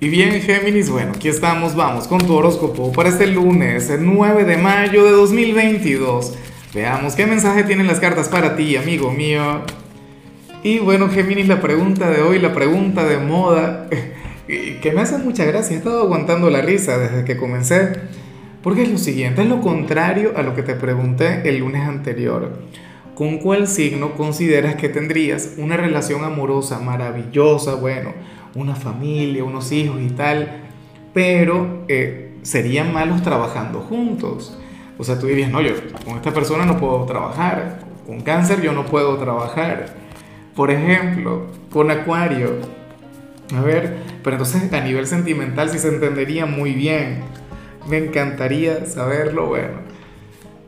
Y bien, Géminis, bueno, aquí estamos, vamos con tu horóscopo para este lunes, el 9 de mayo de 2022. Veamos qué mensaje tienen las cartas para ti, amigo mío. Y bueno, Géminis, la pregunta de hoy, la pregunta de moda, que me hace mucha gracia, he estado aguantando la risa desde que comencé, porque es lo siguiente, es lo contrario a lo que te pregunté el lunes anterior. ¿Con cuál signo consideras que tendrías una relación amorosa maravillosa, bueno, una familia, unos hijos y tal, pero eh, serían malos trabajando juntos? O sea, tú dirías, no, yo con esta persona no puedo trabajar, con cáncer yo no puedo trabajar. Por ejemplo, con acuario. A ver, pero entonces a nivel sentimental sí se entendería muy bien. Me encantaría saberlo, bueno.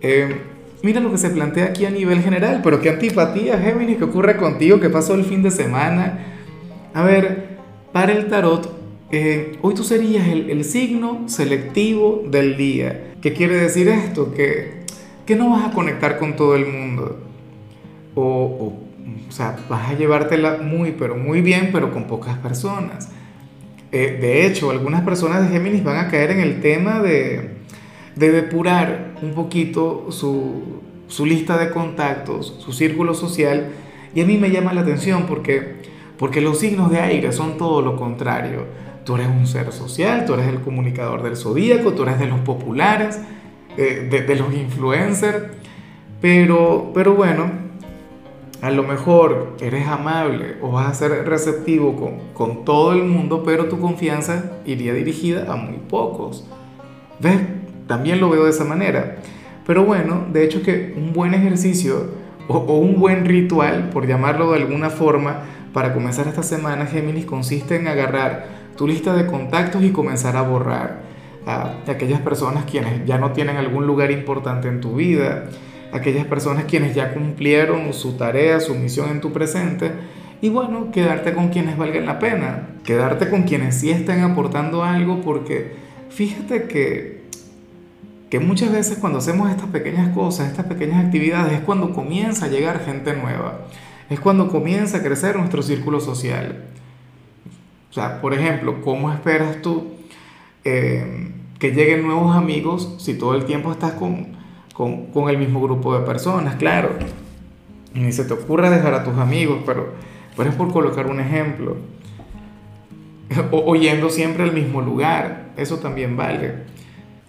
Eh, Mira lo que se plantea aquí a nivel general, pero qué antipatía, Géminis, ¿qué ocurre contigo? ¿Qué pasó el fin de semana? A ver, para el tarot, eh, hoy tú serías el, signo selectivo del día. ¿Qué quiere decir esto? Que, que no vas a conectar con todo el mundo. O, o, sea, vas a llevártela muy, pero muy bien, pero con pocas personas. Eh, de hecho, algunas personas de Géminis van a caer en el tema de de depurar un poquito su, su lista de contactos, su círculo social, y a mí me llama la atención porque, porque los signos de aire son todo lo contrario. Tú eres un ser social, tú eres el comunicador del zodíaco, tú eres de los populares, eh, de, los influencers, pero, pero bueno, a lo mejor eres amable o vas a ser receptivo con, con todo el mundo, pero tu confianza iría dirigida a muy pocos. ¿Ves? También lo veo de esa manera. Pero bueno, de hecho que un buen ejercicio o, un buen ritual, por llamarlo de alguna forma, para comenzar esta semana, Géminis, consiste en agarrar tu lista de contactos y comenzar a borrar a aquellas personas quienes ya no tienen algún lugar importante en tu vida, aquellas personas quienes ya cumplieron su tarea, su misión en tu presente, y bueno, quedarte con quienes valgan la pena, quedarte con quienes sí estén aportando algo, porque fíjate que que muchas veces cuando hacemos estas pequeñas cosas, estas pequeñas actividades, es cuando comienza a llegar gente nueva, es cuando comienza a crecer nuestro círculo social. O sea, por ejemplo, ¿cómo esperas tú eh, que lleguen nuevos amigos si todo el tiempo estás con, con, con, el mismo grupo de personas? Claro, ni se te ocurra dejar a tus amigos, pero, pero es por colocar un ejemplo. O, o yendo siempre al mismo lugar, eso también vale.